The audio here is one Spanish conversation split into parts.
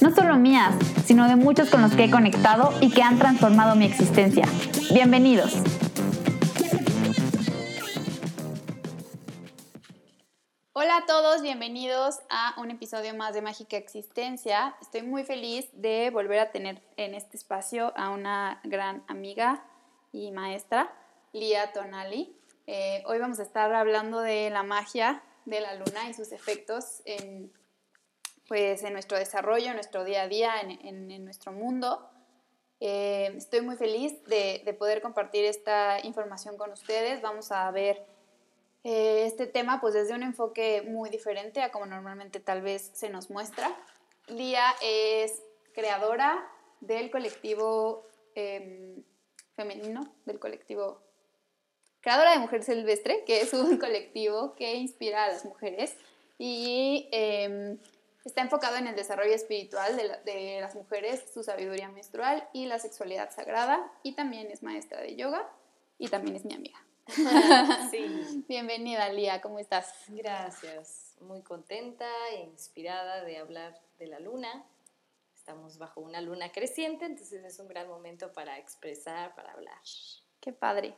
no solo mías, sino de muchos con los que he conectado y que han transformado mi existencia. Bienvenidos. Hola a todos, bienvenidos a un episodio más de Mágica Existencia. Estoy muy feliz de volver a tener en este espacio a una gran amiga y maestra, Lía Tonali. Eh, hoy vamos a estar hablando de la magia de la luna y sus efectos en, pues, en nuestro desarrollo, en nuestro día a día, en, nuestro mundo. Eh, estoy muy feliz de, poder compartir esta información con ustedes. Vamos a ver eh, este tema pues, desde un enfoque muy diferente a como normalmente tal vez se nos muestra. Lía es creadora del colectivo em, femenino, del colectivo creadora de Mujer Silvestre, que es un colectivo que inspira a las mujeres y em, está enfocado en el desarrollo espiritual de, las mujeres, su sabiduría menstrual y la sexualidad sagrada. Y también es maestra de yoga y también es mi amiga. sí. Bienvenida, Lía, ¿cómo estás? Gracias, muy contenta e inspirada de hablar de la luna. Estamos bajo una luna creciente, entonces es un gran momento para expresar, para hablar. Qué padre.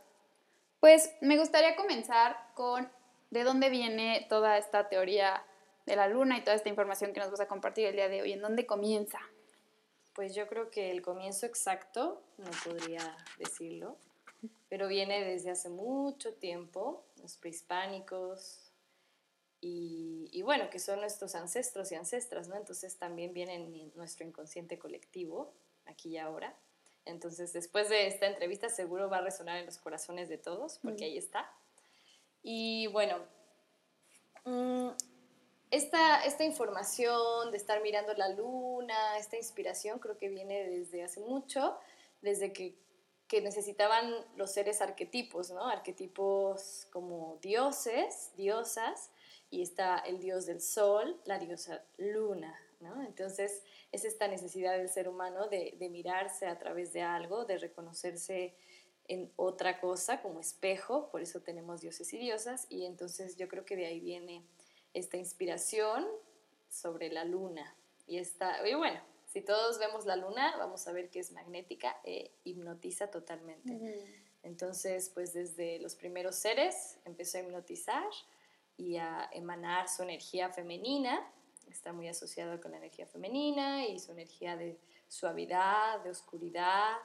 Pues me gustaría comenzar con de dónde viene toda esta teoría de la luna y toda esta información que nos vas a compartir el día de hoy. ¿En dónde comienza? Pues yo creo que el comienzo exacto, no podría decirlo, pero viene desde hace mucho tiempo, los prehispánicos, y, y, bueno, que son nuestros ancestros y ancestras, ¿no? Entonces también viene en nuestro inconsciente colectivo, aquí y ahora. Entonces, después de esta entrevista seguro va a resonar en los corazones de todos, porque ahí está. Y bueno, mm, esta, esta información de estar mirando la luna, esta inspiración creo que viene desde hace mucho, desde que, que necesitaban los seres arquetipos, ¿no? Arquetipos como dioses, diosas, y está el dios del sol, la diosa luna, ¿no? Entonces, es esta necesidad del ser humano de, mirarse a través de algo, de reconocerse en otra cosa como espejo, por eso tenemos dioses y diosas, y entonces yo creo que de ahí viene esta inspiración sobre la luna. Y, esta, y bueno, si todos vemos la luna, vamos a ver que es magnética e hipnotiza totalmente. Entonces, pues desde los primeros seres empezó a hipnotizar y a emanar su energía femenina está muy asociado con la energía femenina y su energía de suavidad, de oscuridad,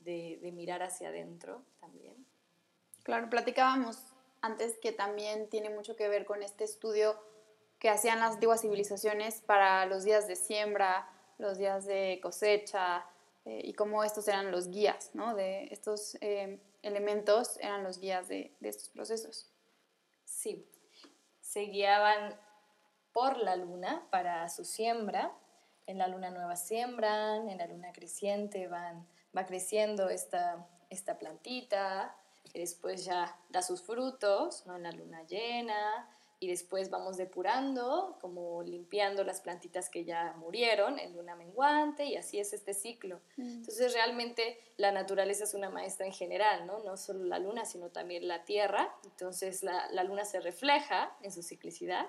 de, mirar hacia adentro también. Claro, platicábamos antes que también tiene mucho que ver con este estudio que hacían las antiguas civilizaciones para los días de siembra, los días de cosecha eh, y cómo estos eran los guías, ¿no? De estos eh, elementos eran los guías de, de estos procesos. Sí, se guiaban por la luna para su siembra. En la luna nueva siembran, en la luna creciente van, va creciendo esta, esta plantita, que después ya da sus frutos, ¿no? en la luna llena, y después vamos depurando, como limpiando las plantitas que ya murieron en luna menguante, y así es este ciclo. Mm. Entonces realmente la naturaleza es una maestra en general, ¿no? no solo la luna, sino también la tierra. Entonces la, la luna se refleja en su ciclicidad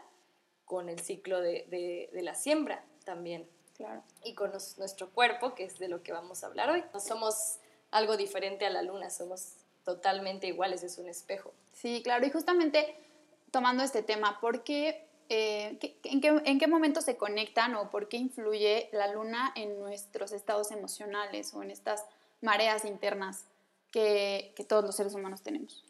con el ciclo de, la siembra también. Claro. Y con nuestro cuerpo, que es de lo que vamos a hablar hoy. No somos algo diferente a la luna, somos totalmente iguales, es un espejo. Sí, claro, y justamente tomando este tema, ¿por qué, eh, en, qué, momento se conectan o por qué influye la luna en nuestros estados emocionales o en estas mareas internas que todos los seres humanos tenemos?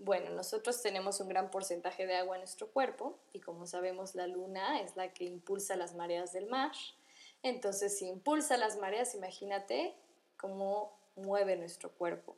Bueno, nosotros tenemos un gran porcentaje de agua en nuestro cuerpo y como sabemos la luna es la que impulsa las mareas del mar. Entonces, si impulsa las mareas, imagínate cómo mueve nuestro cuerpo.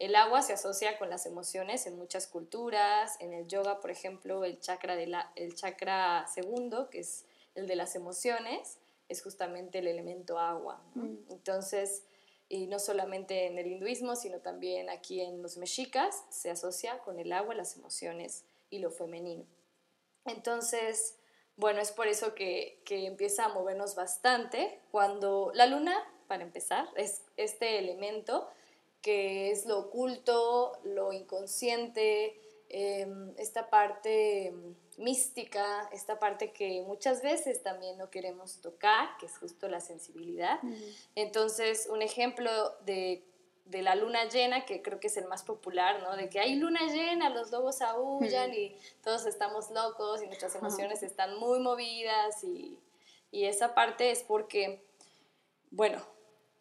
El agua se asocia con las emociones en muchas culturas. En el yoga, por ejemplo, el chakra, de la, el chakra segundo, que es el de las emociones, es justamente el elemento agua. Mm. Entonces, y no solamente en el hinduismo, sino también aquí en los mexicas, se asocia con el agua, las emociones y lo femenino. Entonces, bueno, es por eso que, que empieza a movernos bastante cuando la luna, para empezar, es este elemento que es lo oculto, lo inconsciente, em, esta parte em, mística, esta parte que muchas veces también no queremos tocar, que es justo la sensibilidad. Entonces, un ejemplo de, de, la luna llena, que creo que es el más popular, ¿no? De que hay luna llena, los lobos aullan y todos estamos locos y nuestras emociones están muy movidas y, y esa parte es porque, bueno,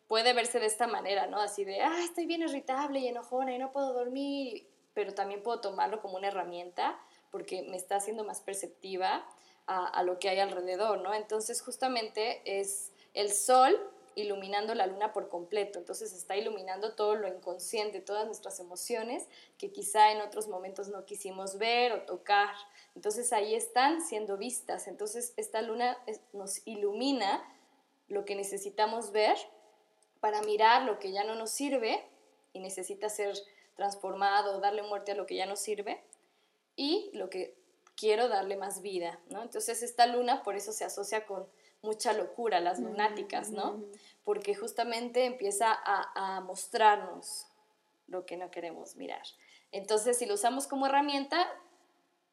puede verse de esta manera, ¿no? Así de, ah, estoy bien irritable y enojona y no puedo dormir, pero también puedo tomarlo como una herramienta porque me está haciendo más perceptiva a, a lo que hay alrededor, ¿no? Entonces justamente es el sol iluminando la luna por completo, entonces está iluminando todo lo inconsciente, todas nuestras emociones que quizá en otros momentos no quisimos ver o tocar, entonces ahí están siendo vistas, entonces esta luna nos ilumina lo que necesitamos ver para mirar lo que ya no nos sirve y necesita ser transformado, darle muerte a lo que ya no sirve y lo que quiero darle más vida, ¿no? Entonces esta luna por eso se asocia con mucha locura, las lunáticas, ¿no? Porque justamente empieza a, a mostrarnos lo que no queremos mirar. Entonces, si lo usamos como herramienta,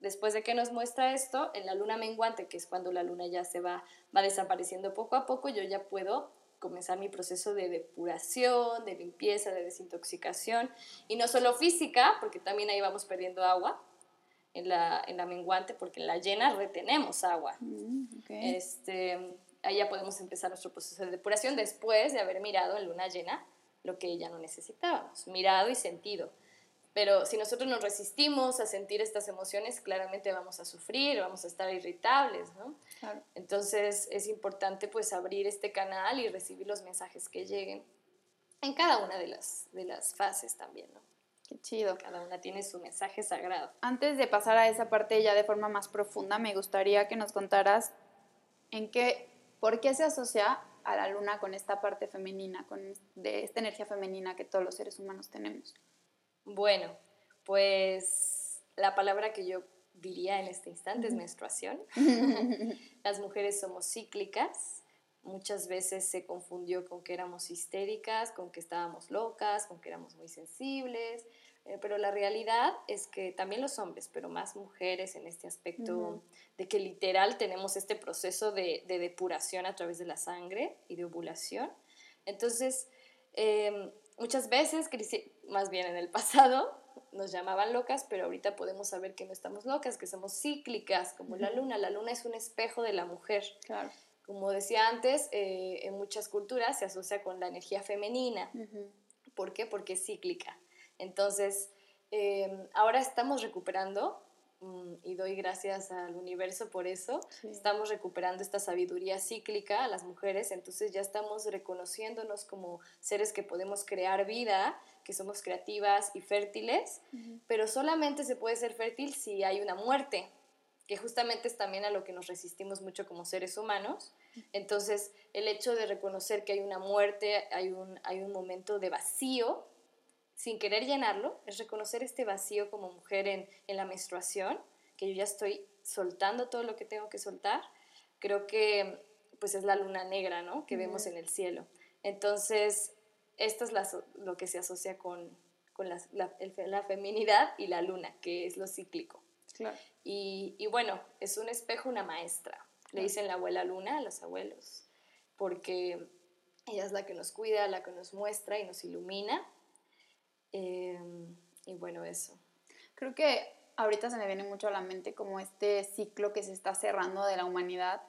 después de que nos muestra esto, en la luna menguante, que es cuando la luna ya se va, va desapareciendo poco a poco, yo ya puedo comenzar mi proceso de depuración, de limpieza, de desintoxicación, y no solo física, porque también ahí vamos perdiendo agua en la, en la menguante, porque en la llena retenemos agua. Mm, este, ahí ya podemos empezar nuestro proceso de depuración después de haber mirado en luna llena lo que ya no necesitábamos, mirado y sentido. Pero si nosotros nos resistimos a sentir estas emociones, claramente vamos a sufrir, vamos a estar irritables, ¿no? Entonces es importante pues abrir este canal y recibir los mensajes que lleguen en cada una de las, de las fases también, ¿no? Qué chido. Cada una tiene su mensaje sagrado. Antes de pasar a esa parte ya de forma más profunda, me gustaría que nos contaras en qué, por qué se asocia a la luna con esta parte femenina, con de esta energía femenina que todos los seres humanos tenemos. Bueno, pues la palabra que yo diría en este instante es menstruación. Las mujeres somos cíclicas. Muchas veces se confundió con que éramos histéricas, con que estábamos locas, con que éramos muy sensibles, eh, pero la realidad es que también los hombres, pero más mujeres en este aspecto de que literal tenemos este proceso de, depuración a través de la sangre y de ovulación. Entonces, em, muchas veces, más bien en el pasado, nos llamaban locas, pero ahorita podemos saber que no estamos locas, que somos cíclicas, como la luna. La luna es un espejo de la mujer. Claro. Como decía antes, eh, en muchas culturas se asocia con la energía femenina. ¿Por qué? Porque es cíclica. Entonces, eh, ahora estamos recuperando y doy gracias al universo por eso. Estamos recuperando esta sabiduría cíclica a las mujeres, entonces ya estamos reconociéndonos como seres que podemos crear vida, que somos creativas y fértiles, pero solamente se puede ser fértil si hay una muerte, que justamente es también a lo que nos resistimos mucho como seres humanos. Entonces, el hecho de reconocer que hay una muerte, hay un, hay un momento de vacío, sin querer llenarlo, es reconocer este vacío como mujer en, la menstruación, que yo ya estoy soltando todo lo que tengo que soltar. Creo que pues es la luna negra, ¿no? Que vemos en el cielo. Entonces, esto es lo que se asocia con, la, la, feminidad y la luna, que es lo cíclico. Y, bueno, es un espejo, una maestra. Le dicen la abuela luna a los abuelos, porque ella es la que nos cuida, la que nos muestra y nos ilumina Em, y bueno, eso. Creo que ahorita se me viene mucho a la mente como este ciclo que se está cerrando de la humanidad.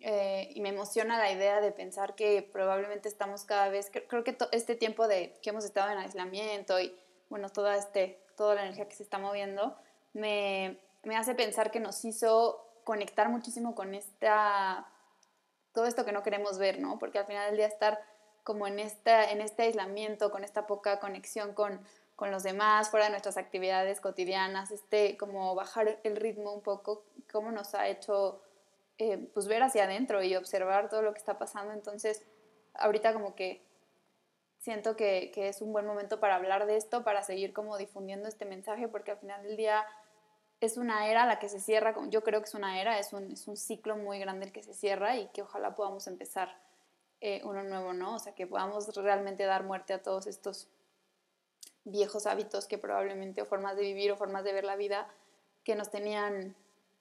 Eh, y me emociona la idea de pensar que probablemente estamos cada vez, creo que este tiempo de que hemos estado en aislamiento y bueno, toda, este, toda la energía que se está moviendo, me, me hace pensar que nos hizo conectar muchísimo con esta, todo esto que no queremos ver, ¿no? Porque al final del día estar como en, esta, en este aislamiento, con esta poca conexión con, con los demás, fuera de nuestras actividades cotidianas, este, como bajar el ritmo un poco, cómo nos ha hecho eh, pues ver hacia adentro y observar todo lo que está pasando. Entonces, ahorita como que siento que, que, es un buen momento para hablar de esto, para seguir como difundiendo este mensaje, porque al final del día es una era la que se cierra, yo creo que es una era, es un, es un ciclo muy grande el que se cierra y que ojalá podamos empezar eh, uno nuevo, ¿no? O sea, que podamos realmente dar muerte a todos estos viejos hábitos que probablemente, o formas de vivir o formas de ver la vida, que nos tenían,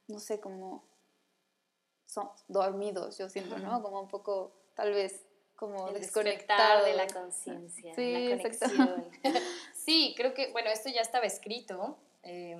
no sé, como son dormidos, yo siento, ¿no? Como un poco, tal vez, como desconectar de la conciencia, sí, la conexión. sí, creo que, bueno, esto ya estaba escrito. Eh,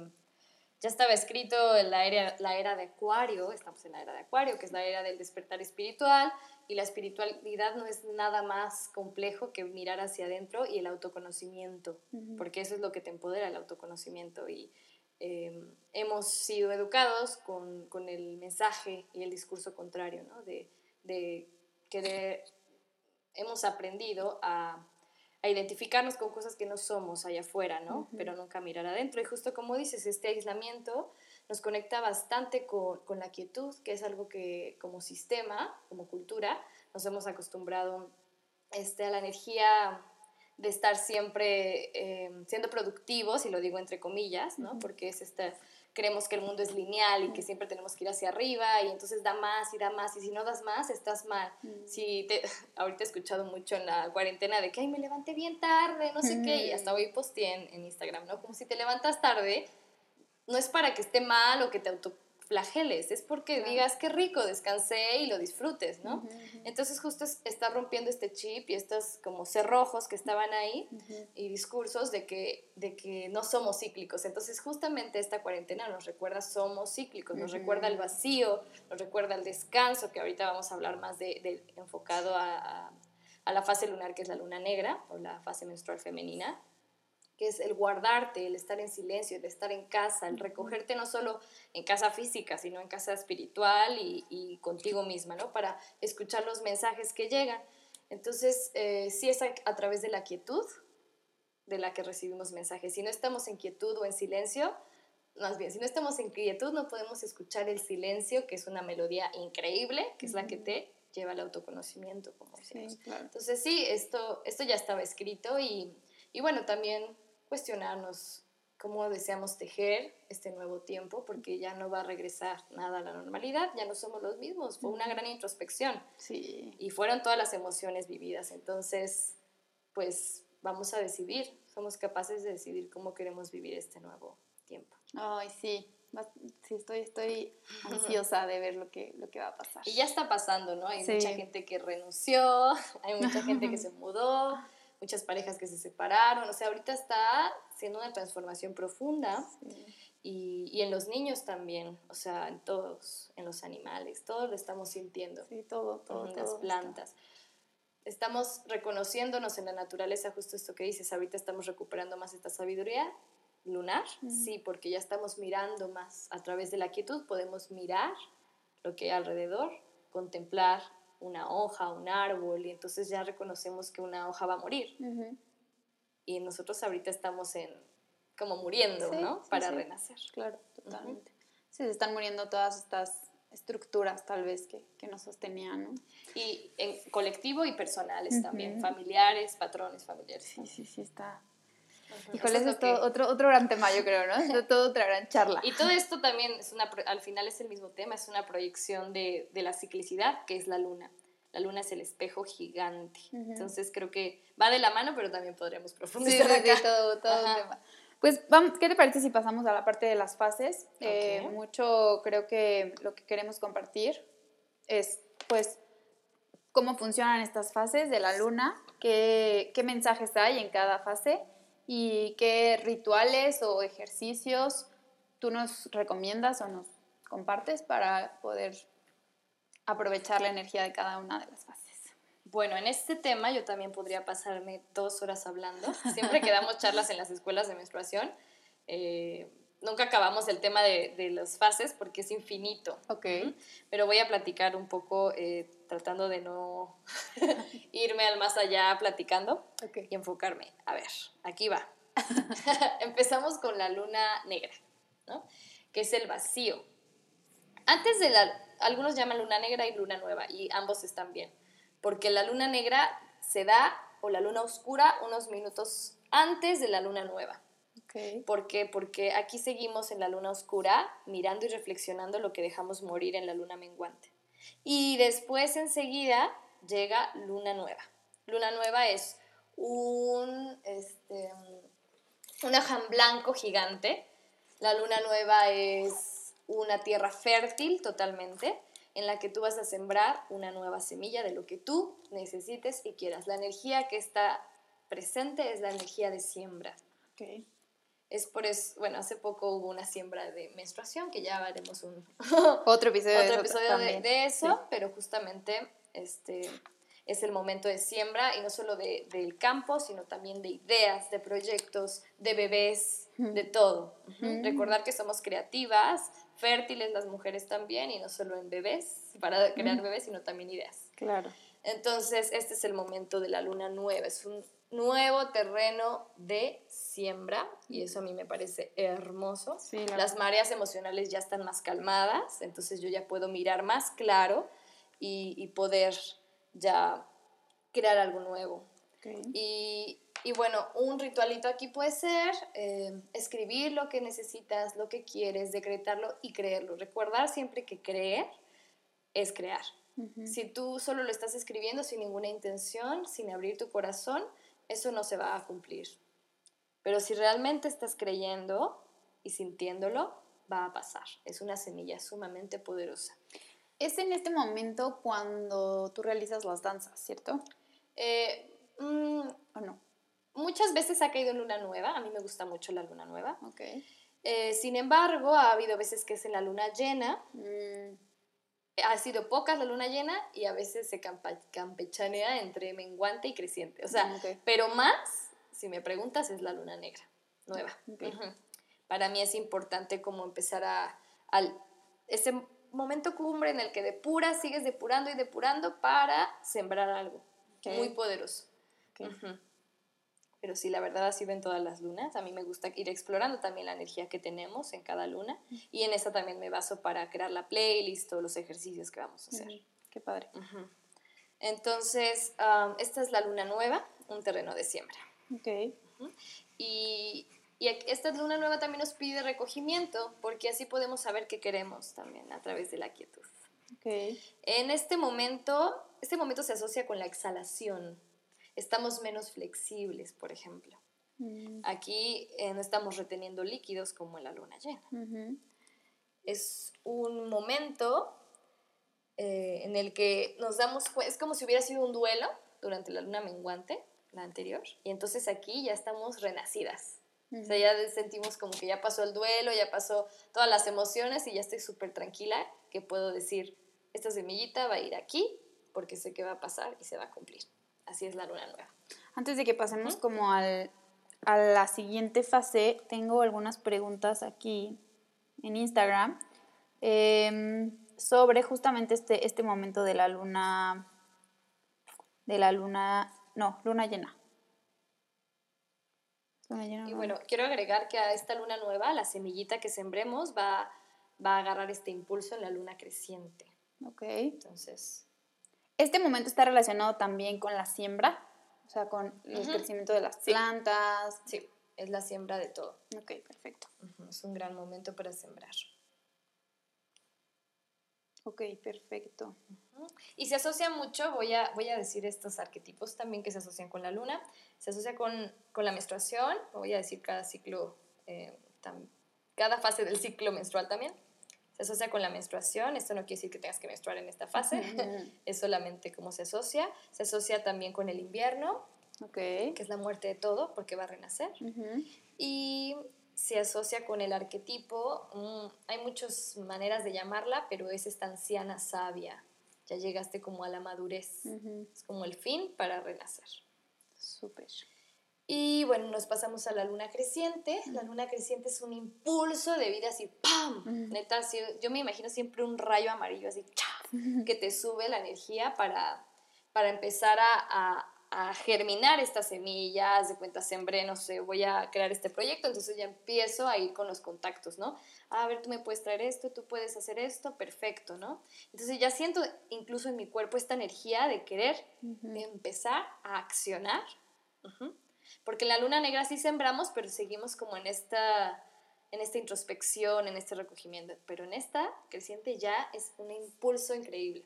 ya estaba escrito en la era, la era de Acuario, estamos en la era de Acuario, que es la era del despertar espiritual, y la espiritualidad no es nada más complejo que mirar hacia adentro y el autoconocimiento, porque eso es lo que te empodera, el autoconocimiento. Y em, hemos sido educados con, con, el mensaje y el discurso contrario, ¿no? de, de querer, hemos aprendido a a identificarnos con cosas que no somos allá afuera, ¿no? Pero nunca mirar adentro. Y justo como dices, este aislamiento nos conecta bastante con, con, la quietud, que es algo que como sistema, como cultura, nos hemos acostumbrado este, a la energía de estar siempre eh, siendo productivos, y lo digo entre comillas, ¿no? Porque es esta creemos que el mundo es lineal y que siempre tenemos que ir hacia arriba y entonces da más y da más y si no das más estás mal. Si te, ahorita he escuchado mucho en la cuarentena de que ay me levanté bien tarde, no sé qué y hasta hoy posteé en, en, Instagram, ¿no? Como si te levantas tarde no es para que esté mal o que te auto flageles, es porque digas qué rico, descansé y lo disfrutes, ¿no? Entonces justo está rompiendo este chip y estos como cerrojos que estaban ahí y discursos de que, de que no somos cíclicos. Entonces justamente esta cuarentena nos recuerda somos cíclicos, nos recuerda el vacío, nos recuerda el descanso, que ahorita vamos a hablar más de, enfocado a, a la fase lunar que es la luna negra o la fase menstrual femenina que es el guardarte, el estar en silencio, el estar en casa, el recogerte no solo en casa física, sino en casa espiritual y, contigo misma, ¿no? Para escuchar los mensajes que llegan. Entonces, eh, sí es a, través de la quietud de la que recibimos mensajes. Si no estamos en quietud o en silencio, más bien, si no estamos en quietud, no podemos escuchar el silencio, que es una melodía increíble, que es la que te lleva al autoconocimiento, como decimos. Entonces, sí, esto, esto ya estaba escrito y, y bueno, también cuestionarnos cómo deseamos tejer este nuevo tiempo, porque ya no va a regresar nada a la normalidad, ya no somos los mismos, fue una gran introspección. Sí. Y fueron todas las emociones vividas, entonces, pues vamos a decidir, somos capaces de decidir cómo queremos vivir este nuevo tiempo. Ay, sí, sí estoy, estoy ansiosa de ver lo que, lo que va a pasar. Y ya está pasando, ¿no? Hay mucha gente que renunció, hay mucha gente que se mudó, muchas parejas que se separaron, o sea, ahorita está siendo una transformación profunda y, y, en los niños también, o sea, en todos, en los animales, todos lo estamos sintiendo. Sí, todo, todo. En las plantas. Estamos reconociéndonos en la naturaleza, justo esto que dices, ahorita estamos recuperando más esta sabiduría lunar, sí, porque ya estamos mirando más a través de la quietud, podemos mirar lo que hay alrededor, contemplar una hoja, un árbol, y entonces ya reconocemos que una hoja va a morir. Y nosotros ahorita estamos en como muriendo, ¿no? Para renacer. Claro, totalmente. Sí, se están muriendo todas estas estructuras tal vez que, que nos sostenían, ¿no? Y en colectivo y personales también, familiares, patrones familiares. Sí, sí, sí, está, Híjole, eso es, otro, otro gran tema, yo creo, ¿no? Es todo otra gran charla. Y todo esto también, es una, al final es el mismo tema, es una proyección de, de la ciclicidad, que es la luna. La luna es el espejo gigante. Entonces creo que va de la mano, pero también podríamos profundizar sí, sí, todo, todo tema. Pues, vamos, ¿qué te parece si pasamos a la parte de las fases? Eh, mucho creo que lo que queremos compartir es, pues, cómo funcionan estas fases de la luna, qué, qué mensajes hay en cada fase y qué rituales o ejercicios tú nos recomiendas o nos compartes para poder aprovechar la energía de cada una de las fases. Bueno, en este tema yo también podría pasarme dos horas hablando. Siempre que damos charlas en las escuelas de menstruación, eh, nunca acabamos el tema de, de, las fases porque es infinito. Ok. Pero voy a platicar un poco, eh, tratando de no irme al más allá platicando y enfocarme. A ver, aquí va. Empezamos con la luna negra, ¿no? Que es el vacío. Antes de la... Algunos llaman luna negra y luna nueva y ambos están bien. Porque la luna negra se da o la luna oscura unos minutos antes de la luna nueva. ¿Por qué? Porque aquí seguimos en la luna oscura mirando y reflexionando lo que dejamos morir en la luna menguante. Y después enseguida llega luna nueva. Luna nueva es un, este, un aján blanco gigante. La luna nueva es una tierra fértil totalmente en la que tú vas a sembrar una nueva semilla de lo que tú necesites y quieras. La energía que está presente es la energía de siembra. Okay. Es por eso, bueno, hace poco hubo una siembra de menstruación, que ya haremos un otro episodio, otro episodio de, eso, pero justamente este, es el momento de siembra y no solo de, del campo, sino también de ideas, de proyectos, de bebés, de todo. Recordar que somos creativas, fértiles las mujeres también, y no solo en bebés, para crear bebés, sino también ideas. Claro. Entonces, este es el momento de la luna nueva, es un nuevo terreno de siembra y eso a mí me parece hermoso. Las mareas emocionales ya están más calmadas, entonces yo ya puedo mirar más claro y, poder ya crear algo nuevo. Y, bueno, un ritualito aquí puede ser eh, escribir lo que necesitas, lo que quieres, decretarlo y creerlo. Recordar siempre que creer es crear. Si tú solo lo estás escribiendo sin ninguna intención, sin abrir tu corazón, eso no se va a cumplir. Pero si realmente estás creyendo y sintiéndolo, va a pasar. Es una semilla sumamente poderosa. Es en este momento cuando tú realizas las danzas, ¿cierto? Eh, mm, ¿O no? Muchas veces ha caído luna nueva. A mí me gusta mucho la luna nueva. Okay. Eh, sin embargo, ha habido veces que es en la luna llena. Mm ha sido pocas la luna llena y a veces se campechanea entre menguante y creciente. O sea, pero más, si me preguntas, es la luna negra, nueva. Para mí es importante como empezar a, al, ese momento cumbre en el que depuras, sigues depurando y depurando para sembrar algo muy poderoso. Pero sí, la verdad así ven todas las lunas. A mí me gusta ir explorando también la energía que tenemos en cada luna y en esa también me baso para crear la playlist o los ejercicios que vamos a hacer. Qué padre. Entonces, esta es la luna nueva, un terreno de siembra. Ok. Y, y esta luna nueva también nos pide recogimiento porque así podemos saber qué queremos también a través de la quietud. Okay. En este momento, este momento se asocia con la exhalación estamos menos flexibles, por ejemplo. Mm. Aquí eh, no estamos reteniendo líquidos como en la luna llena. Es un momento eh, en el que nos damos cuenta, es como si hubiera sido un duelo durante la luna menguante, la anterior, y entonces aquí ya estamos renacidas. O sea, ya sentimos como que ya pasó el duelo, ya pasó todas las emociones y ya estoy súper tranquila que puedo decir, esta semillita va a ir aquí porque sé que va a pasar y se va a cumplir así es la luna nueva. Antes de que pasemos como al, a la siguiente fase, tengo algunas preguntas aquí en Instagram em, sobre justamente este, este momento de la luna, de la luna, no, luna llena. y bueno, quiero agregar que a esta luna nueva, la semillita que sembremos va, va a agarrar este impulso en la luna creciente. Ok. Entonces, este momento está relacionado también con la siembra, o sea, con el crecimiento de las plantas. Sí, es la siembra de todo. Ok, perfecto. Es un gran momento para sembrar. Ok, perfecto. Y se asocia mucho, voy a, voy a decir estos arquetipos también que se asocian con la luna. Se asocia con, la menstruación, voy a decir cada ciclo, eh, cada fase del ciclo menstrual también se asocia con la menstruación. Esto no quiere decir que tengas que menstruar en esta fase, es solamente cómo se asocia. Se asocia también con el invierno, que es la muerte de todo, porque va a renacer. Y se asocia con el arquetipo, mm, hay muchas maneras de llamarla, pero es esta anciana sabia. Ya llegaste como a la madurez. Es como el fin para renacer. Súper. Y bueno, nos pasamos a la luna creciente. La luna creciente es un impulso de vida así, ¡pam! Neta, yo me imagino siempre un rayo amarillo así, que te sube la energía para, para empezar a, a germinar estas semillas, de cuenta sembré, no sé, voy a crear este proyecto, entonces ya empiezo a ir con los contactos, ¿no? A ver, tú me puedes traer esto, tú puedes hacer esto, perfecto, ¿no? Entonces ya siento incluso en mi cuerpo esta energía de querer empezar a accionar, porque en la luna negra sí sembramos, pero seguimos como en esta, en esta introspección, en este recogimiento, pero en esta creciente ya es un impulso increíble.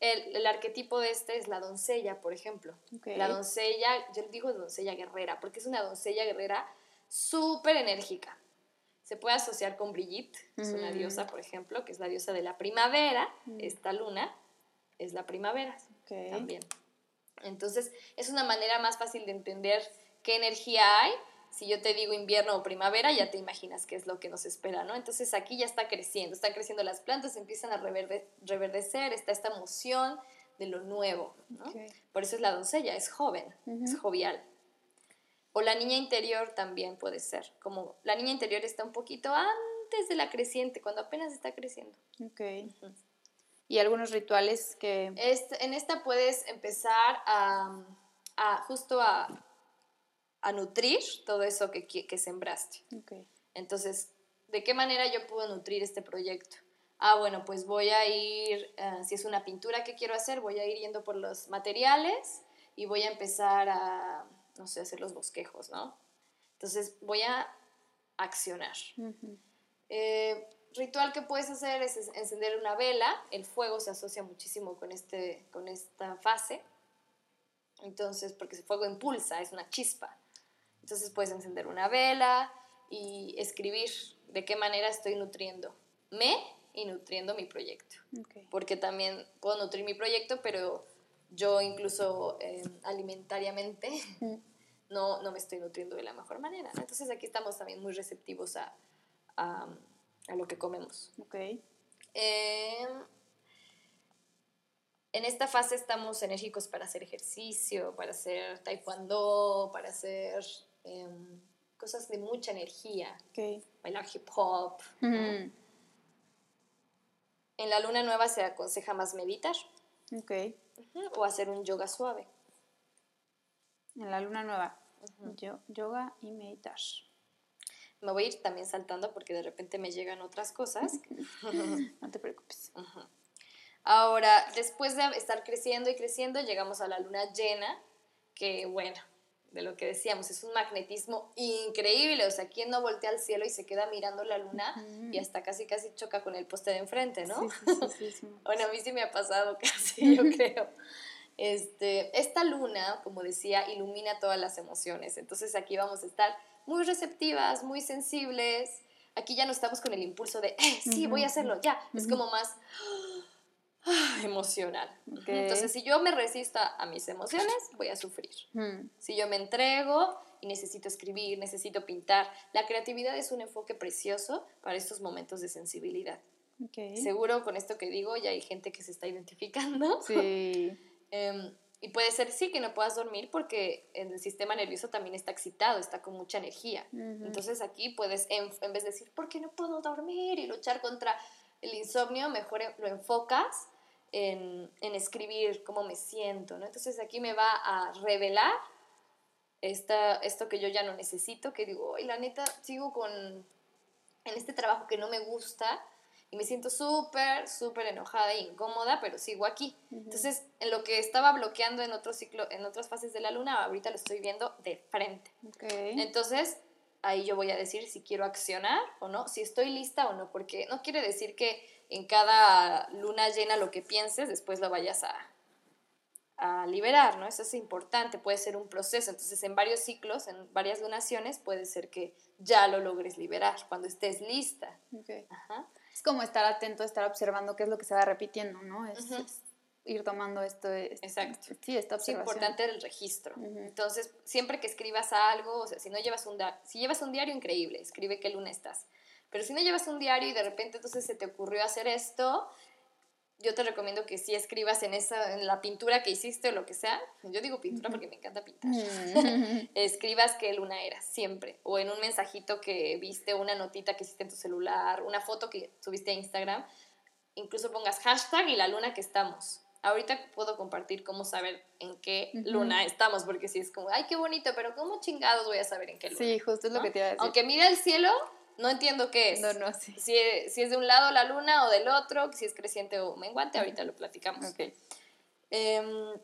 El, arquetipo de este es la doncella, por ejemplo. La doncella, yo digo doncella guerrera, porque es una doncella guerrera súper enérgica. Se puede asociar con Brigitte, es una mm. diosa, por ejemplo, que es la diosa de la primavera. Mm. Esta luna es la primavera también. Entonces, es una manera más fácil de entender qué energía hay si yo te digo invierno o primavera, ya te imaginas qué es lo que nos espera, ¿no? Entonces aquí ya está creciendo, están creciendo las plantas, empiezan a reverdecer, está esta emoción de lo nuevo, ¿no? Por eso es la doncella, es joven, es jovial. O la niña interior también puede ser, como la niña interior está un poquito antes de la creciente, cuando apenas está creciendo. Ok. ¿Y algunos rituales que...? Este, en esta puedes empezar a, a justo a a nutrir todo eso que, que sembraste. Entonces, ¿de qué manera yo puedo nutrir este proyecto? Ah, bueno, pues voy a ir, eh, si es una pintura que quiero hacer, voy a ir yendo por los materiales y voy a empezar a, no sé, hacer los bosquejos, ¿no? Entonces voy a accionar. Eh, ritual que puedes hacer es encender una vela. El fuego se asocia muchísimo con, este, con esta fase. Entonces, porque el fuego impulsa, es una chispa. Entonces puedes encender una vela y escribir de qué manera estoy nutriendo me y nutriendo mi proyecto. Porque también puedo nutrir mi proyecto, pero yo incluso em, alimentariamente no, no me estoy nutriendo de la mejor manera. Entonces aquí estamos también muy receptivos a, a, lo que comemos. Okay. Em, en esta fase estamos enérgicos para hacer ejercicio, para hacer taekwondo, para hacer Em, cosas de mucha energía, bailar hip hop. En la luna nueva se aconseja más meditar o hacer un yoga suave. En la luna nueva, yoga y meditar. Me voy a ir también saltando porque de repente me llegan otras cosas. no te preocupes. Ahora, después de estar creciendo y creciendo, llegamos a la luna llena, que bueno, de lo que decíamos, es un magnetismo increíble, o sea, ¿quién no voltea al cielo y se queda mirando la luna y hasta casi casi choca con el poste de enfrente, ¿no? Sí, sí, bueno, a mí sí me ha pasado casi, yo creo. Este, esta luna, como decía, ilumina todas las emociones, entonces aquí vamos a estar muy receptivas, muy sensibles, aquí ya no estamos con el impulso de, eh, sí, voy a hacerlo, ya, es como más emocional. Entonces, si yo me resisto a, mis emociones, voy a sufrir. Hmm. Si yo me entrego y necesito escribir, necesito pintar, la creatividad es un enfoque precioso para estos momentos de sensibilidad. Seguro con esto que digo ya hay gente que se está identificando. Sí. Em, y puede ser sí que no puedas dormir porque el sistema nervioso también está excitado, está con mucha energía. Entonces aquí puedes, en, en, vez de decir, ¿por qué no puedo dormir? y luchar contra el insomnio, mejor lo enfocas en, escribir cómo me siento, ¿no? Entonces aquí me va a revelar esta, esto que yo ya no necesito, que digo, ay, la neta, sigo con, en este trabajo que no me gusta y me siento súper, súper enojada e incómoda, pero sigo aquí. Entonces, en lo que estaba bloqueando en otro ciclo, en otras fases de la luna, ahorita lo estoy viendo de frente. Entonces, ahí yo voy a decir si quiero accionar o no, si estoy lista o no, porque no quiere decir que en cada luna llena lo que pienses, después lo vayas a, a liberar, ¿no? Eso es importante, puede ser un proceso. Entonces, en varios ciclos, en varias lunaciones, puede ser que ya lo logres liberar cuando estés lista. Es como estar atento, estar observando qué es lo que se va repitiendo, ¿no? Es, ir tomando esto. Exacto. Sí, esta Es importante el registro. Entonces, siempre que escribas algo, o sea, si no llevas un, si llevas un diario, increíble, escribe qué luna estás. Pero si no llevas un diario y de repente entonces se te ocurrió hacer esto, yo te recomiendo que sí escribas en, esa, en la pintura que hiciste o lo que sea. Yo digo pintura porque me encanta pintar. Mm. escribas qué luna era, siempre. O en un mensajito que viste, una notita que hiciste en tu celular, una foto que subiste a Instagram. Incluso pongas hashtag y la luna que estamos. Ahorita puedo compartir cómo saber en qué luna estamos, porque si es como, ay, qué bonito, pero ¿cómo chingados voy a saber en qué luna? Sí, justo es lo que te iba a decir. Aunque mire el cielo, no entiendo qué es. No, no, sí. Si, si, es de un lado la luna o del otro, si es creciente o menguante, ahorita lo platicamos. Ok. Em,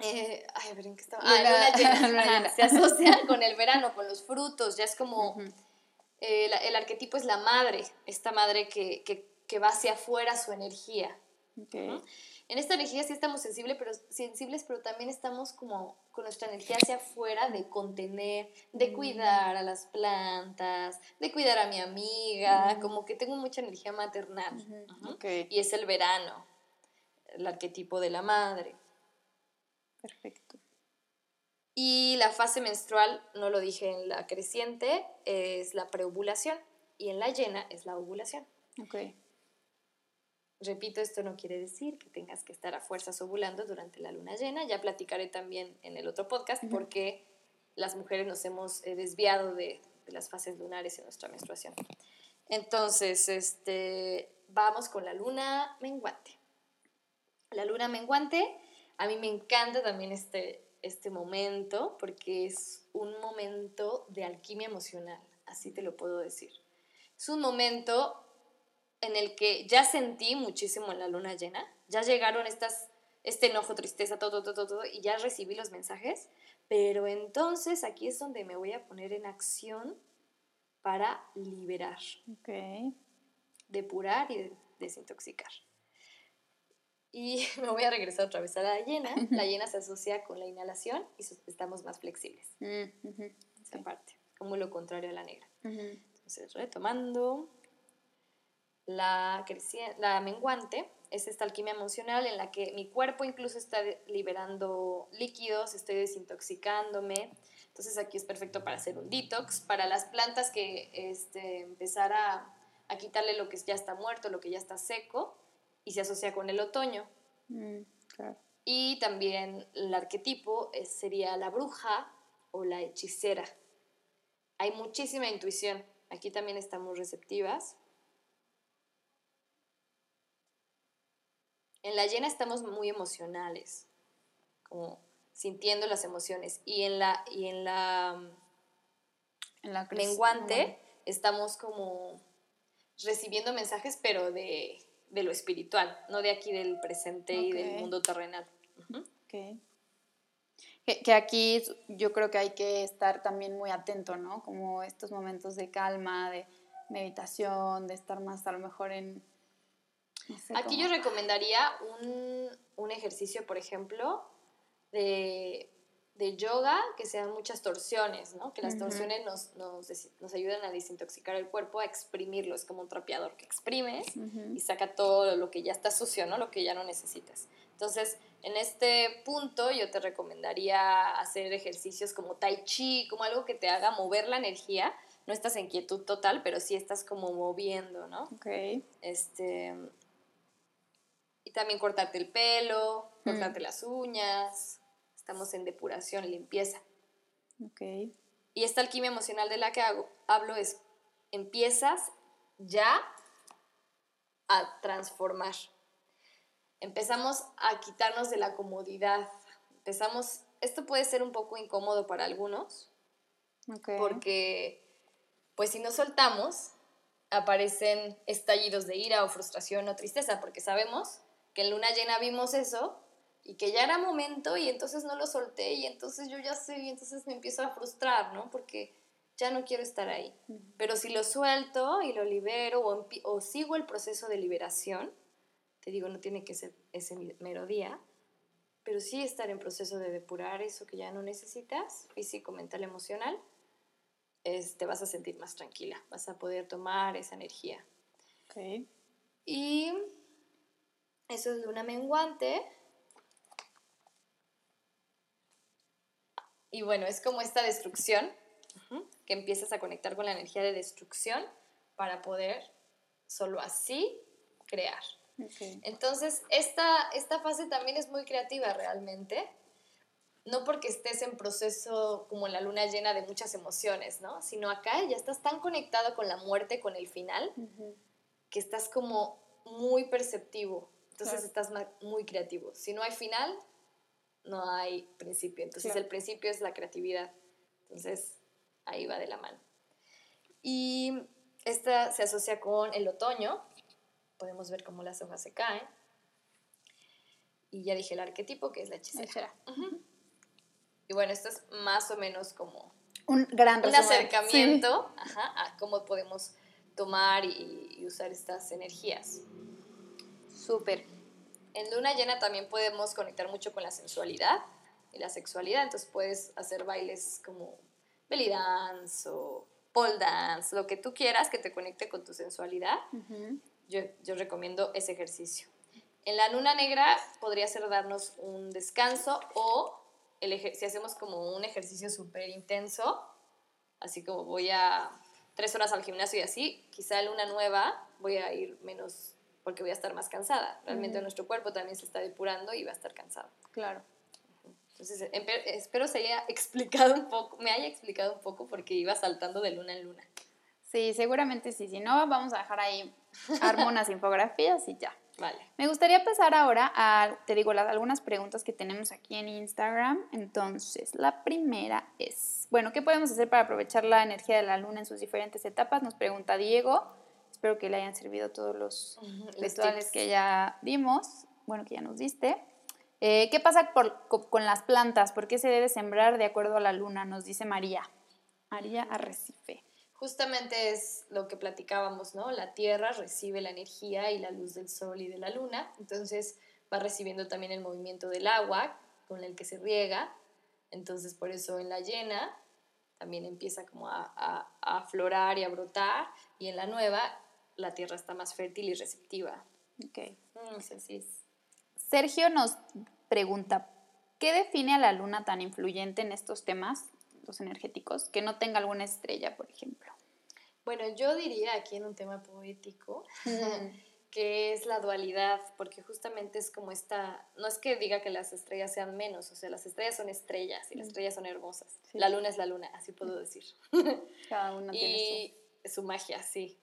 eh, ay, ver, ¿en qué estaba? Ah, luna llena. Se asocia con el verano, con los frutos, ya es como... Eh, el arquetipo es la madre, esta madre que, que, que va hacia afuera su energía. Okay. En esta energía sí estamos sensibles pero, sensibles, pero también estamos como con nuestra energía hacia afuera de contener, de mm. cuidar a las plantas, de cuidar a mi amiga, mm. como que tengo mucha energía maternal. Y es el verano, el arquetipo de la madre. Perfecto. Y la fase menstrual, no lo dije en la creciente, es la preovulación y en la llena es la ovulación. Okay. Repito, esto no quiere decir que tengas que estar a fuerzas ovulando durante la luna llena. Ya platicaré también en el otro podcast porque las mujeres nos hemos eh, desviado de, las fases lunares en nuestra menstruación. Entonces, este, vamos con la luna menguante. La luna menguante, a mí me encanta también este, este momento porque es un momento de alquimia emocional, así te lo puedo decir. Es un momento en el que ya sentí muchísimo en la luna llena, ya llegaron estas, este enojo, tristeza, todo, todo, todo, todo, y ya recibí los mensajes, pero entonces aquí es donde me voy a poner en acción para liberar, okay. depurar y desintoxicar. Y me voy a regresar otra vez a la llena. La llena se asocia con la inhalación y estamos más flexibles. Mm, Esa parte, como lo contrario a la negra. Entonces, retomando, la, la menguante es esta alquimia emocional en la que mi cuerpo incluso está liberando líquidos, estoy desintoxicándome. Entonces aquí es perfecto para hacer un detox, para las plantas que este, empezar a, a quitarle lo que ya está muerto, lo que ya está seco, y se asocia con el otoño. Mm, y también el arquetipo sería la bruja o la hechicera. Hay muchísima intuición. Aquí también estamos receptivas. En la llena estamos muy emocionales, como sintiendo las emociones. Y en la, y en la, en la menguante estamos como recibiendo mensajes, pero de, lo espiritual, no de aquí del presente y del mundo terrenal. que, que, aquí yo creo que hay que estar también muy atento, ¿no? Como estos momentos de calma, de meditación, de estar más a lo mejor en Aquí yo recomendaría un, ejercicio, por ejemplo, de, yoga, que sean muchas torsiones, ¿no? Que las torsiones nos, nos, ayudan a desintoxicar el cuerpo, a exprimirlo. Es como un trapeador que exprimes y saca todo lo que ya está sucio, ¿no? Lo que ya no necesitas. Entonces, en este punto yo te recomendaría hacer ejercicios como tai chi, como algo que te haga mover la energía. No estás en quietud total, pero sí estás como moviendo, ¿no? Ok. Este, y también cortarte el pelo, cortarte las uñas. Estamos en depuración, limpieza. Ok. Y esta alquimia emocional de la que hago, hablo es, empiezas ya a transformar. Empezamos a quitarnos de la comodidad. Empezamos, esto puede ser un poco incómodo para algunos, okay. porque pues si nos soltamos, aparecen estallidos de ira o frustración o tristeza, porque sabemos que en luna llena vimos eso y que ya era momento y entonces no lo solté y entonces yo ya sé y entonces me empiezo a frustrar, ¿no? Porque ya no quiero estar ahí. Pero si lo suelto y lo libero o, o, sigo el proceso de liberación, te digo, no tiene que ser ese mero día, pero sí estar en proceso de depurar eso que ya no necesitas, físico, mental, emocional, te vas a sentir más tranquila, vas a poder tomar esa energía. Okay. Y eso es luna menguante. Y bueno, es como esta destrucción, que empiezas a conectar con la energía de destrucción para poder solo así crear. Entonces, esta, esta fase también es muy creativa realmente. No porque estés en proceso como en la luna llena de muchas emociones, ¿no? Sino acá ya estás tan conectado con la muerte, con el final, que estás como muy perceptivo Entonces estás muy creativo. Si no hay final, no hay principio. Entonces el principio es la creatividad. Entonces ahí va de la mano. Y esta se asocia con el otoño. Podemos ver cómo las hojas se caen. Y ya dije el arquetipo, que es la hechicera. Y bueno, esto es más o menos como un gran un acercamiento a cómo podemos tomar y, usar estas energías. Súper. En luna llena también podemos conectar mucho con la sensualidad y la sexualidad, entonces puedes hacer bailes como belly dance o pole dance, lo que tú quieras que te conecte con tu sensualidad. yo, yo recomiendo ese ejercicio. En la luna negra podría ser darnos un descanso o el si hacemos como un ejercicio súper intenso, así como voy a tres horas al gimnasio y así, quizá en luna nueva voy a ir menos porque voy a estar más cansada. Realmente nuestro cuerpo también se está depurando y va a estar cansado. Claro. Entonces, espero se haya explicado un poco, me haya explicado un poco porque iba saltando de luna en luna. Sí, seguramente sí. Si no, vamos a dejar ahí, armo unas infografías y ya. Vale. Me gustaría pasar ahora a, te digo, las, algunas preguntas que tenemos aquí en Instagram. Entonces, la primera es, bueno, ¿qué podemos hacer para aprovechar la energía de la luna en sus diferentes etapas? Nos pregunta Diego. Espero que le hayan servido todos los rituales que ya vimos, bueno, que ya nos diste. Eh, ¿Qué pasa con las plantas? ¿Por qué se debe sembrar de acuerdo a la luna? Nos dice María. María Arrecife justamente es lo que platicábamos, ¿no? La Tierra recibe la energía y la luz del Sol y de la Luna, entonces va recibiendo también el movimiento del agua con el que se riega, entonces por eso en la llena también empieza como a, a, aflorar y a brotar, y en la nueva la Tierra está más fértil y receptiva. Ok. Mm, Sergio nos pregunta, ¿qué define a la Luna tan influyente en estos temas? energéticos, que no tenga alguna estrella, por ejemplo. Bueno, yo diría aquí en un tema poético que es la dualidad, porque justamente es como esta, no es que diga que las estrellas sean menos, o sea, las estrellas son estrellas y las estrellas son hermosas. La luna es la luna, así puedo decir. Cada una tiene su... su magia, sí.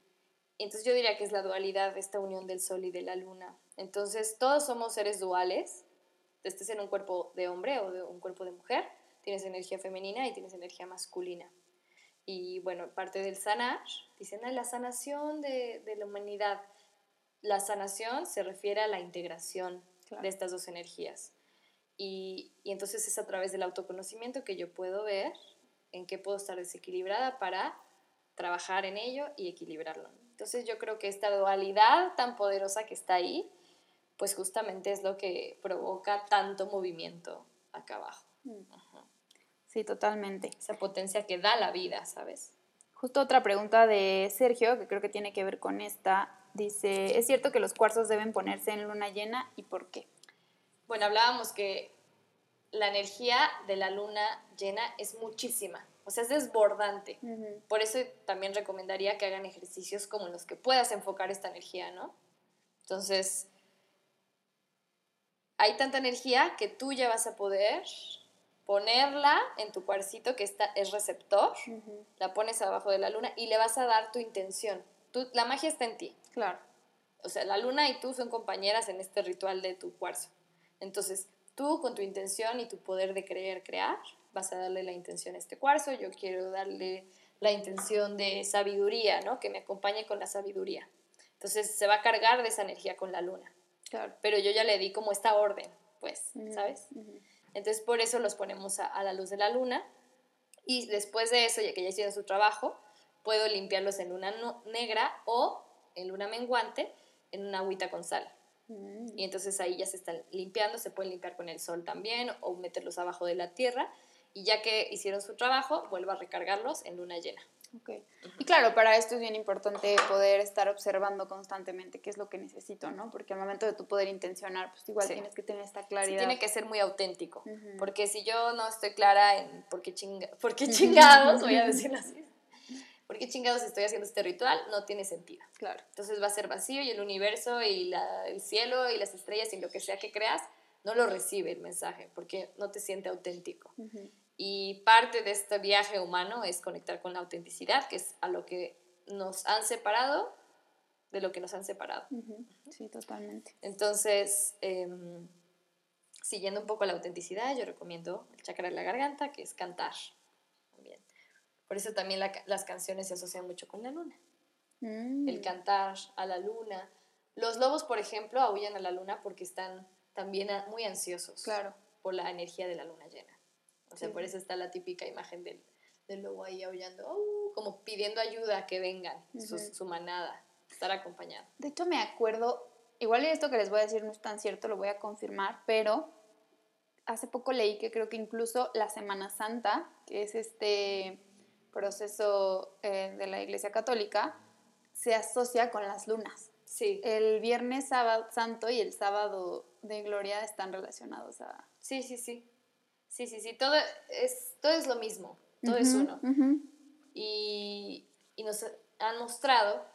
Entonces yo diría que es la dualidad, esta unión del sol y de la luna. Entonces todos somos seres duales, estés en un cuerpo de hombre o de un cuerpo de mujer, tienes energía femenina y tienes energía masculina. Y bueno, parte del sanar, dicen, la sanación de, de, la humanidad. La sanación se refiere a la integración de estas dos energías. Y, y, entonces es a través del autoconocimiento que yo puedo ver en qué puedo estar desequilibrada para trabajar en ello y equilibrarlo. Entonces yo creo que esta dualidad tan poderosa que está ahí, pues justamente es lo que provoca tanto movimiento acá abajo. Mm. Sí, totalmente. Esa potencia que da la vida, ¿sabes? Justo otra pregunta de Sergio, que creo que tiene que ver con esta. Dice, ¿es cierto que los cuarzos deben ponerse en luna llena y por qué? Bueno, hablábamos que la energía de la luna llena es muchísima, o sea, es desbordante. Por eso también recomendaría que hagan ejercicios como los que puedas enfocar esta energía, ¿no? Entonces, hay tanta energía que tú ya vas a poder ponerla en tu cuarcito que está, es receptor, la pones abajo de la luna y le vas a dar tu intención. la magia está en ti. Claro. O sea, la luna y tú son compañeras en este ritual de tu cuarzo. Entonces, tú con tu intención y tu poder de creer, crear, vas a darle la intención a este cuarzo. Yo quiero darle la intención de sabiduría, ¿no? Que me acompañe con la sabiduría. Entonces, se va a cargar de esa energía con la luna. Claro. Pero yo ya le di como esta orden, pues, ¿sabes? Entonces por eso los ponemos a, la luz de la luna y después de eso, ya que ya hicieron su trabajo, puedo limpiarlos en luna negra o en luna menguante en una agüita con sal. Mm. Y entonces ahí ya se están limpiando, se pueden limpiar con el sol también o meterlos abajo de la tierra y ya que hicieron su trabajo, vuelvo a recargarlos en luna llena. Okay. Y claro, para esto es bien importante poder estar observando constantemente qué es lo que necesito, ¿no? Porque al momento de tu poder intencionar, pues igual tienes que tener esta claridad. tiene que ser muy auténtico, porque si yo no estoy clara en por qué, chinga, por qué chingados, voy a decirlo así, por qué chingados estoy haciendo este ritual, no tiene sentido. Claro. Entonces va a ser vacío y el universo y la, el cielo y las estrellas y lo que sea que creas no lo recibe el mensaje porque no te siente auténtico. Y parte de este viaje humano es conectar con la autenticidad, que es a lo que nos han separado de lo que nos han separado. Sí, totalmente. Entonces, em, siguiendo un poco la autenticidad, yo recomiendo el chakra de la garganta, que es cantar. También. Por eso también las canciones se asocian mucho con la luna. Mm. El cantar a la luna. Los lobos, por ejemplo, aullan a la luna porque están también muy ansiosos Claro. por la energía de la luna llena. O sea, Sí. por eso está la típica imagen del, del lobo ahí aullando, "Au", como pidiendo ayuda, que vengan, su, su manada, estar acompañado. De hecho, me acuerdo, igual esto que les voy a decir no es tan cierto, lo voy a confirmar, pero hace poco leí que creo que incluso la Semana Santa, que es este proceso eh, de la Iglesia Católica, se asocia con las lunas. Sí, El viernes sábado, santo y el sábado de gloria están relacionados a... sí, sí, sí. Sí, sí, sí, todo es, todo es lo mismo, todo es Ujú, uno. ujú. y, y nos han mostrado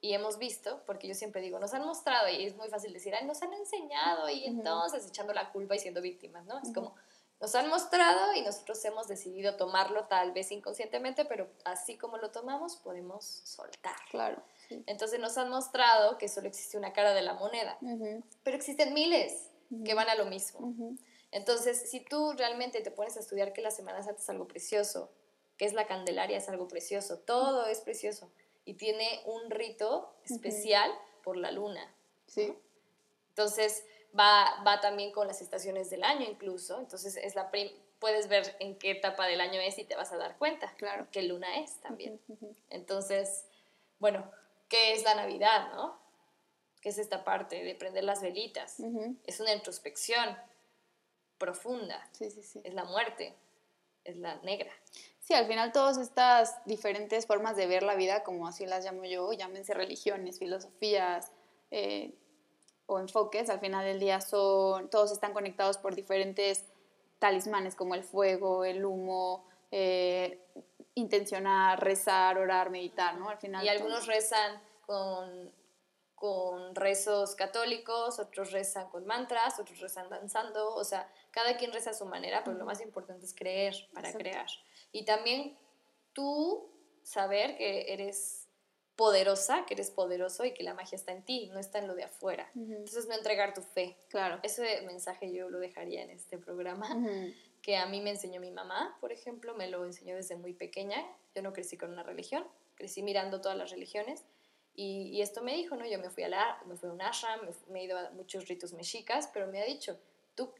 y hemos visto, porque yo siempre digo, nos han mostrado y es muy fácil decir, ay, nos han enseñado y Ujú. entonces echando la culpa y siendo víctimas, ¿no? Es como, nos han mostrado y nosotros hemos decidido tomarlo tal vez inconscientemente, pero así como lo tomamos, podemos soltar. Claro. Sí. Entonces nos han mostrado que solo existe una cara de la moneda, pero existen miles que van a lo mismo. Entonces, si tú realmente te pones a estudiar que la Semana Santa es algo precioso, que es la Candelaria es algo precioso, todo es precioso y tiene un rito especial por la luna. Sí. Entonces, va, va también con las estaciones del año incluso. Entonces, es la prim- puedes ver en qué etapa del año es y te vas a dar cuenta Claro. qué luna es también. Entonces, bueno, ¿qué es la Navidad, no? ¿Qué es esta parte de prender las velitas? Es una introspección profunda Sí, sí, sí. es la muerte, es la negra. Sí, al final todas estas diferentes formas de ver la vida, como así las llamo yo, llámense religiones, filosofías eh, o enfoques, al final del día son, todos están conectados por diferentes talismanes como el fuego, el humo, eh, intencionar, rezar, orar, meditar, ¿no? Al final. Y todo- algunos rezan con, con rezos católicos, otros rezan con mantras, otros rezan danzando, o sea, cada quien reza a su manera, pero lo más importante es creer para Exacto. crear. Y también tú saber que eres poderosa, que eres poderoso y que la magia está en ti, no está en lo de afuera. Ujú, Entonces no entregar tu fe. Claro. Ese mensaje yo lo dejaría en este programa. Ujú, que a mí me enseñó mi mamá, por ejemplo, me lo enseñó desde muy pequeña. Yo no crecí con una religión, crecí mirando todas las religiones. Y, y esto me dijo, ¿no? Yo me fui a, la, me fui a un ashram, me, he ido a muchos ritos mexicas, pero me ha dicho, tú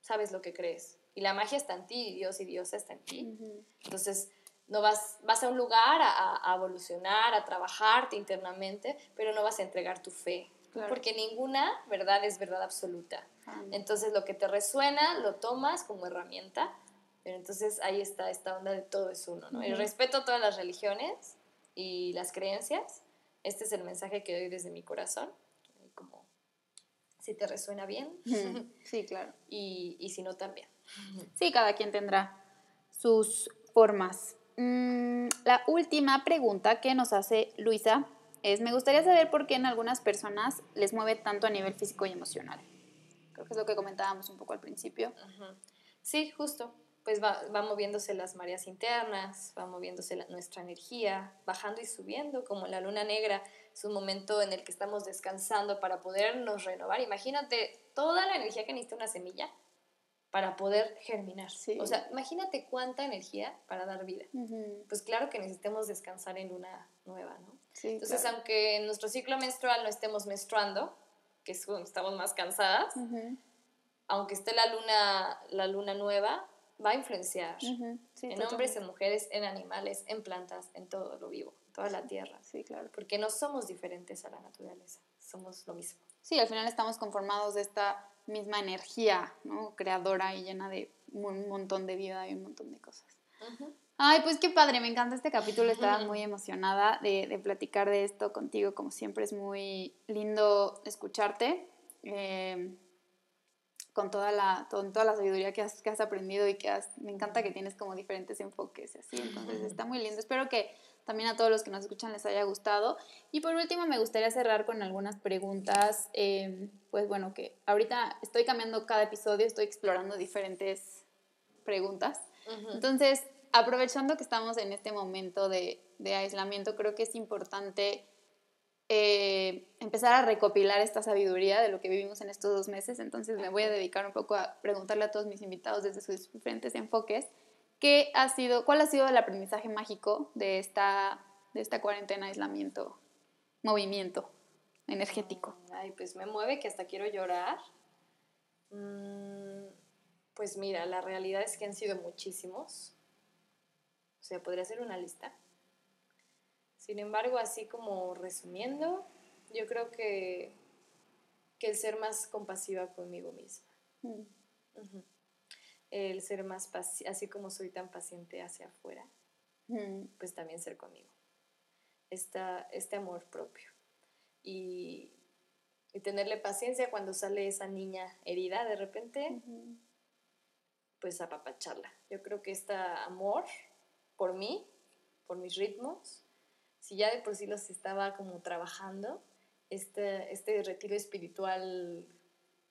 sabes lo que crees. Y la magia está en ti, Dios y Diosa está en ti. Entonces, no vas, vas a un lugar a, a- evolucionar, a trabajarte internamente, pero no vas a entregar tu fe. Claro. Porque ninguna verdad es verdad absoluta. Entonces lo que te resuena lo tomas como herramienta, pero entonces ahí está esta onda de todo es uno, ¿no? El Ujú. respeto a todas las religiones y las creencias, este es el mensaje que doy desde mi corazón, como si te resuena bien. Sí, claro. y, y si no también. Sí, cada quien tendrá sus formas. Mm, la última pregunta que nos hace Luisa es, me gustaría saber por qué en algunas personas les mueve tanto a nivel físico y emocional. Creo que es lo que comentábamos un poco al principio. Sí, justo. Pues va, va moviéndose las mareas internas, va moviéndose la- nuestra energía, bajando y subiendo, como la luna negra. Es un momento en el que estamos descansando para podernos renovar. Imagínate toda la energía que necesita una semilla para poder germinar. Sí. O sea, imagínate cuánta energía para dar vida. Pues claro que necesitamos descansar en luna nueva, ¿no? Sí, Entonces, claro. aunque en nuestro ciclo menstrual no estemos menstruando, que es cuando estamos más cansadas, aunque esté la luna, la luna nueva, va a influenciar ujú, sí, en totalmente. hombres, en mujeres, en animales, en plantas, en todo lo vivo, en toda la tierra. Sí, claro. Porque no somos diferentes a la naturaleza, somos lo mismo. Sí, al final estamos conformados de esta misma energía, ¿no? Creadora y llena de un montón de vida y un montón de cosas. Ay, pues qué padre, me encanta este capítulo, estaba muy emocionada de, de platicar de esto contigo, como siempre es muy lindo escucharte, eh, con toda la, con toda la sabiduría que has, que has aprendido y que has, me encanta que tienes como diferentes enfoques y así, entonces está muy lindo, espero que también a todos los que nos escuchan les haya gustado. Y por último me gustaría cerrar con algunas preguntas, eh, pues bueno, que ahorita estoy cambiando cada episodio, estoy explorando diferentes preguntas. Entonces, aprovechando que estamos en este momento de, de aislamiento, creo que es importante eh, empezar a recopilar esta sabiduría de lo que vivimos en estos dos meses. Entonces me voy a dedicar un poco a preguntarle a todos mis invitados desde sus diferentes enfoques, ¿qué ha sido, ¿cuál ha sido el aprendizaje mágico de esta, de esta cuarentena, aislamiento, movimiento energético? Mm, ay, pues me mueve que hasta quiero llorar. Mm, pues mira, la realidad es que han sido muchísimos. O sea, podría ser una lista. Sin embargo, así como resumiendo, yo creo que, que el ser más compasiva conmigo misma. Mm. El ser más así como soy tan paciente hacia afuera, mm. pues también ser conmigo. Esta, este amor propio. Y, y, tenerle paciencia cuando sale esa niña herida de repente, pues apapacharla. Yo creo que este amor por mí, por mis ritmos, si ya de por sí los estaba como trabajando, este, este retiro espiritual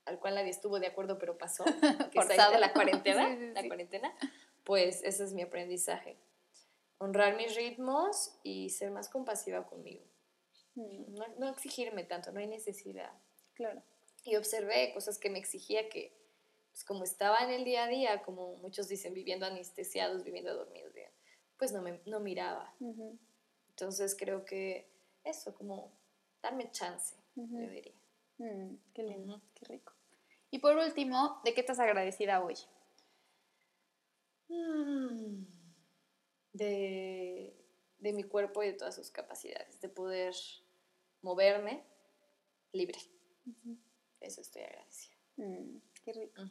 al cual nadie estuvo de acuerdo pero pasó, que está de la cuarentena, la cuarentena, pues ese es mi aprendizaje. Honrar mis ritmos y ser más compasiva conmigo. Mm. No, no, exigirme tanto, no hay necesidad. Claro. Y observé cosas que me exigía que, pues como estaba en el día a día, como muchos dicen, viviendo anestesiados, viviendo dormidos, pues no, me, no miraba. Entonces creo que eso, como darme chance, yo diría. Mm, qué lindo, qué rico. Y por último, ¿de qué estás agradecida hoy? Mm, de, de, mi cuerpo y de todas sus capacidades, de poder moverme libre. Eso estoy agradecida. Mm, qué rico.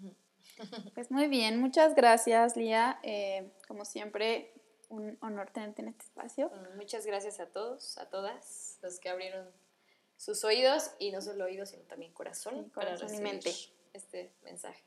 Pues muy bien, muchas gracias, Lía. Eh, como siempre, un honor tenerte en este espacio. muchas gracias a todos, a todas los que abrieron sus oídos y no solo oídos, sino también corazón, corazón y mente. este mensaje.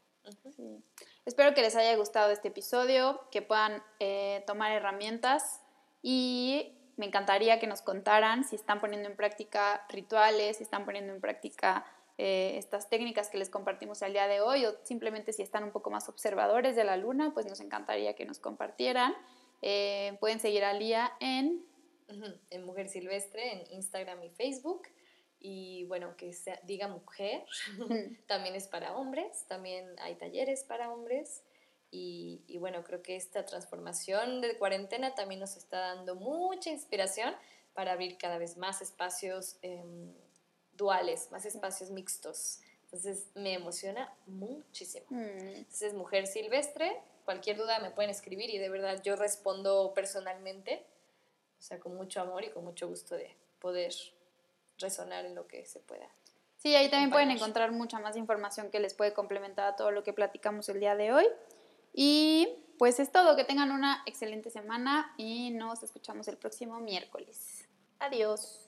Espero que les haya gustado este episodio, que puedan eh, tomar herramientas y me encantaría que nos contaran si están poniendo en práctica rituales, si están poniendo en práctica eh, estas técnicas que les compartimos al día de hoy o simplemente si están un poco más observadores de la luna, pues nos encantaría que nos compartieran. Eh, pueden seguir a Lía en... En Mujer Silvestre, en Instagram y Facebook. Y bueno, que sea, diga mujer, también es para hombres, también hay talleres para hombres. Y, y, bueno, creo que esta transformación de cuarentena también nos está dando mucha inspiración para abrir cada vez más espacios em, duales, más espacios mixtos. Entonces me emociona muchísimo. Mm. Entonces, Mujer Silvestre, cualquier duda me pueden escribir y de verdad yo respondo personalmente, o sea, con mucho amor y con mucho gusto de poder resonar en lo que se pueda. Sí, ahí también pueden encontrar mucha más información que les puede complementar a todo lo que platicamos el día de hoy. Y pues es todo, que tengan una excelente semana y nos escuchamos el próximo miércoles. Adiós.